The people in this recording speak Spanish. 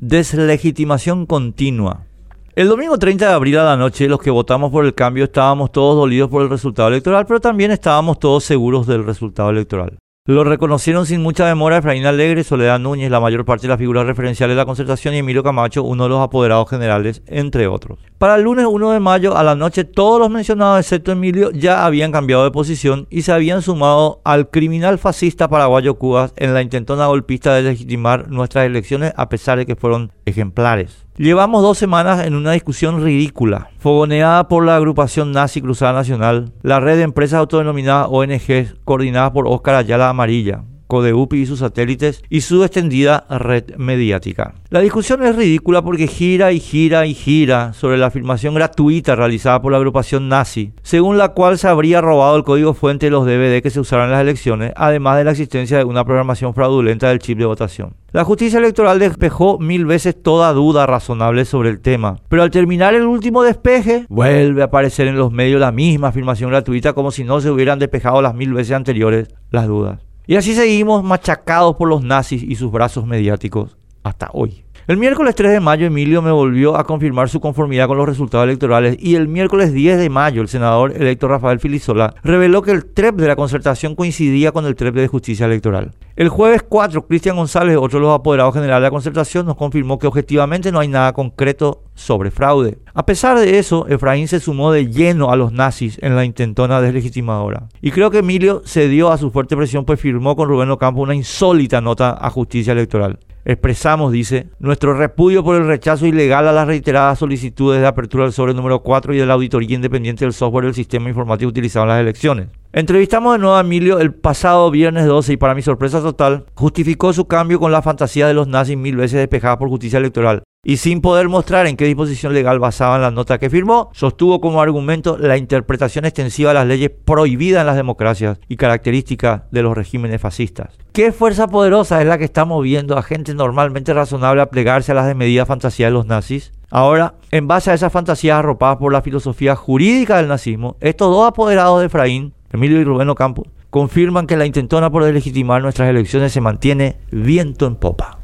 Deslegitimación continua. El domingo 30 de abril a la noche, los que votamos por el cambio estábamos todos dolidos por el resultado electoral, pero también estábamos todos seguros del resultado electoral. Lo reconocieron sin mucha demora Efraín Alegre, Soledad Núñez, la mayor parte de las figuras referenciales de la concertación y Emilio Camacho, uno de los apoderados generales, entre otros. Para el lunes 1 de mayo a la noche, todos los mencionados, excepto Emilio, ya habían cambiado de posición y se habían sumado al criminal fascista paraguayo Cubas en la intentona golpista de legitimar nuestras elecciones a pesar de que fueron ejemplares. Llevamos dos semanas en una discusión ridícula, fogoneada por la agrupación nazi Cruzada Nacional, la red de empresas autodenominadas ONG coordinadas por Óscar Ayala Amarilla, Codeupi y sus satélites y su extendida red mediática. La discusión es ridícula porque gira y gira y gira sobre la afirmación gratuita realizada por la agrupación nazi, según la cual se habría robado el código fuente de los DVD que se usaron en las elecciones, además de la existencia de una programación fraudulenta del chip de votación. La justicia electoral despejó mil veces toda duda razonable sobre el tema, pero al terminar el último despeje, vuelve a aparecer en los medios la misma afirmación gratuita como si no se hubieran despejado las mil veces anteriores las dudas. Y así seguimos machacados por los nazis y sus brazos mediáticos hasta hoy. El miércoles 3 de mayo Emilio me volvió a confirmar su conformidad con los resultados electorales y el miércoles 10 de mayo el senador electo Rafael Filisola reveló que el TREP de la concertación coincidía con el TREP de justicia electoral. El jueves 4, Cristian González, otro de los apoderados generales de la concertación, nos confirmó que objetivamente no hay nada concreto sobre fraude. A pesar de eso, Efraín se sumó de lleno a los nazis en la intentona deslegitimadora. Y creo que Emilio cedió a su fuerte presión, pues firmó con Rubén Ocampo una insólita nota a justicia electoral. Expresamos, dice, nuestro repudio por el rechazo ilegal a las reiteradas solicitudes de apertura del sobre número 4 y de la auditoría independiente del software del sistema informático utilizado en las elecciones. Entrevistamos de nuevo a Emilio el pasado viernes 12 y para mi sorpresa total, justificó su cambio con la fantasía de los nazis mil veces despejada por justicia electoral. Y sin poder mostrar en qué disposición legal basaban la nota que firmó, sostuvo como argumento la interpretación extensiva de las leyes prohibidas en las democracias y características de los regímenes fascistas. ¿Qué fuerza poderosa es la que está moviendo a gente normalmente razonable a plegarse a las desmedidas fantasías de los nazis? Ahora, en base a esas fantasías arropadas por la filosofía jurídica del nazismo, estos dos apoderados de Efraín Emilio y Rubén Ocampo, confirman que la intentona por deslegitimar nuestras elecciones se mantiene viento en popa.